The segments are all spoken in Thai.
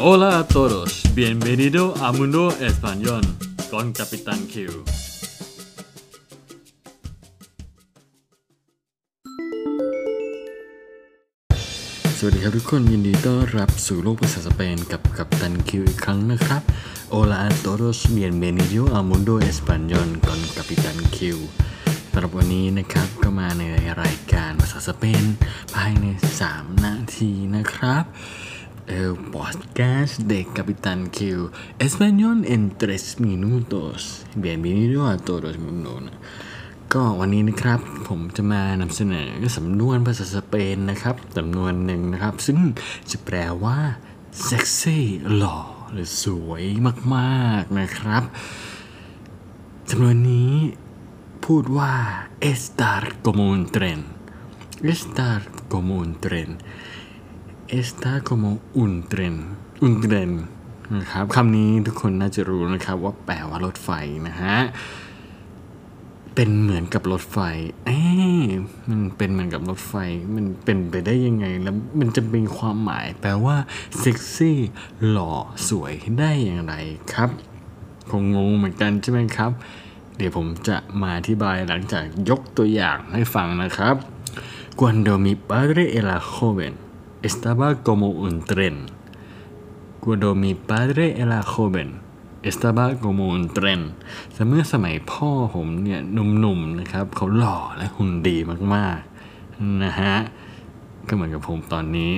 Hola a todos, bienvenido a Mundo Español con Capitán Q. สวัสดีครับทุกคนยินดีต้อนรับสู่โลกภาษาสเปนกับกัปตันคิวอีกครั้งนะครับ Hola a todos, bienvenido a Mundo Español con Capitán Q สำหรับวันนี้นะครับก็มาในรายการภาษาสเปนภายใน 3 นาทีนะครับ El podcast de Capitán Q Español en 3 minutos Bienvenido a todos mundo ก็วันนี้นะครับผมจะมานำเสนอสำนวนภาษาสเปนนะครับสำนวนหนึ่งนะครับ ซึ่งจะแปลว่าเซ็กซี่หล่อหรือสวยมากๆนะครับสำนวนนี้พูดว่า estar como un tren estar como un tren estar como un tren un tren นะครับคำนี้ทุกคนน่าจะรู้นะครับว่าแปลว่ารถไฟนะฮะ เป็นเหมือนกับรถไฟเอ๊มันเป็นเหมือนกับรถไฟ มันเป็นไปได้ยังไง แล้วมันจะมีความหมาย แปลว่าเซ็กซี่หล่อสวยได้อย่างไรครับ คงงงเหมือนกันใช่ไหมครับ เดี๋ยวผมจะมาอธิบายหลังจากยกตัวอย่างให้ฟังนะครับ Cuando mi padre era joven estaba como un tren Cuando mi padre era joven estaba como un tren แต่เมื่อสมัยพ่อผมเนี่ยหนุ่มๆนะครับ เขาหล่อและหุ่นดีมากๆนะฮะ ก็เหมือนกับผมตอนนี้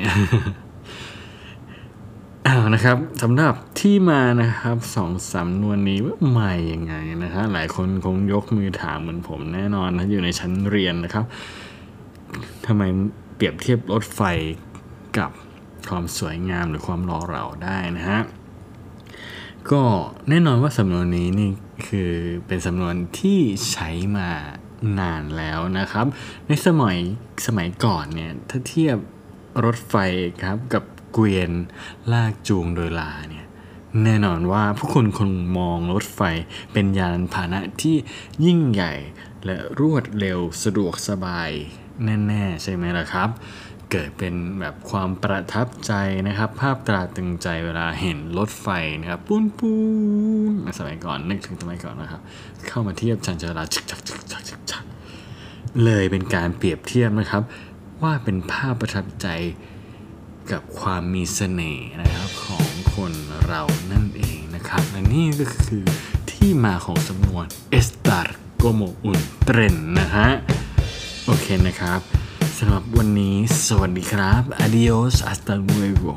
อ้าวนะครับสำหรับที่มานะครับสองสำนวนนี้ว่ามายังไงนะฮะหลายคนคงยกมือถามเหมือนผมแน่นอนนะอยู่ในชั้นเรียนนะครับทำไมเปรียบเทียบรถไฟ กับความสวยงามหรือความหล่อเหลาได้นะฮะก็แน่นอนว่าสำนวนนี้นี่คือเป็นสำนวนที่ใช้มานานแล้วนะครับ ในสมัยสมัยก่อนเนี่ยถ้าเทียบรถไฟครับกับเกวียนลากจูงโดยลาเนี่ยแน่นอนว่าผู้คนคงมองรถไฟเป็นยานพาหนะที่ยิ่งใหญ่และรวดเร็วสะดวกสบายแน่ ๆ ใช่ไหมล่ะครับ เกิดเป็นแบบความประทับใจนะครับ ภาพตราตรึงใจเวลาเห็นรถไฟนะครับปูนปูนสมัยก่อนนึกถึงสมัยก่อนนะครับ เข้ามาเทียบชันชาลาชิกชักชิกชักชิกชักเลยเป็นการเปรียบเทียบนะครับ ว่าเป็นภาพประทับใจกับความมีเสน่ห์นะครับของคนเรานั่นเองนะครับและนี่ก็คือที่มาของสำนวน estar como un tren นะฮะ โอเคนะครับ สำหรับวันนี้ สวัสดีครับ adios hasta luego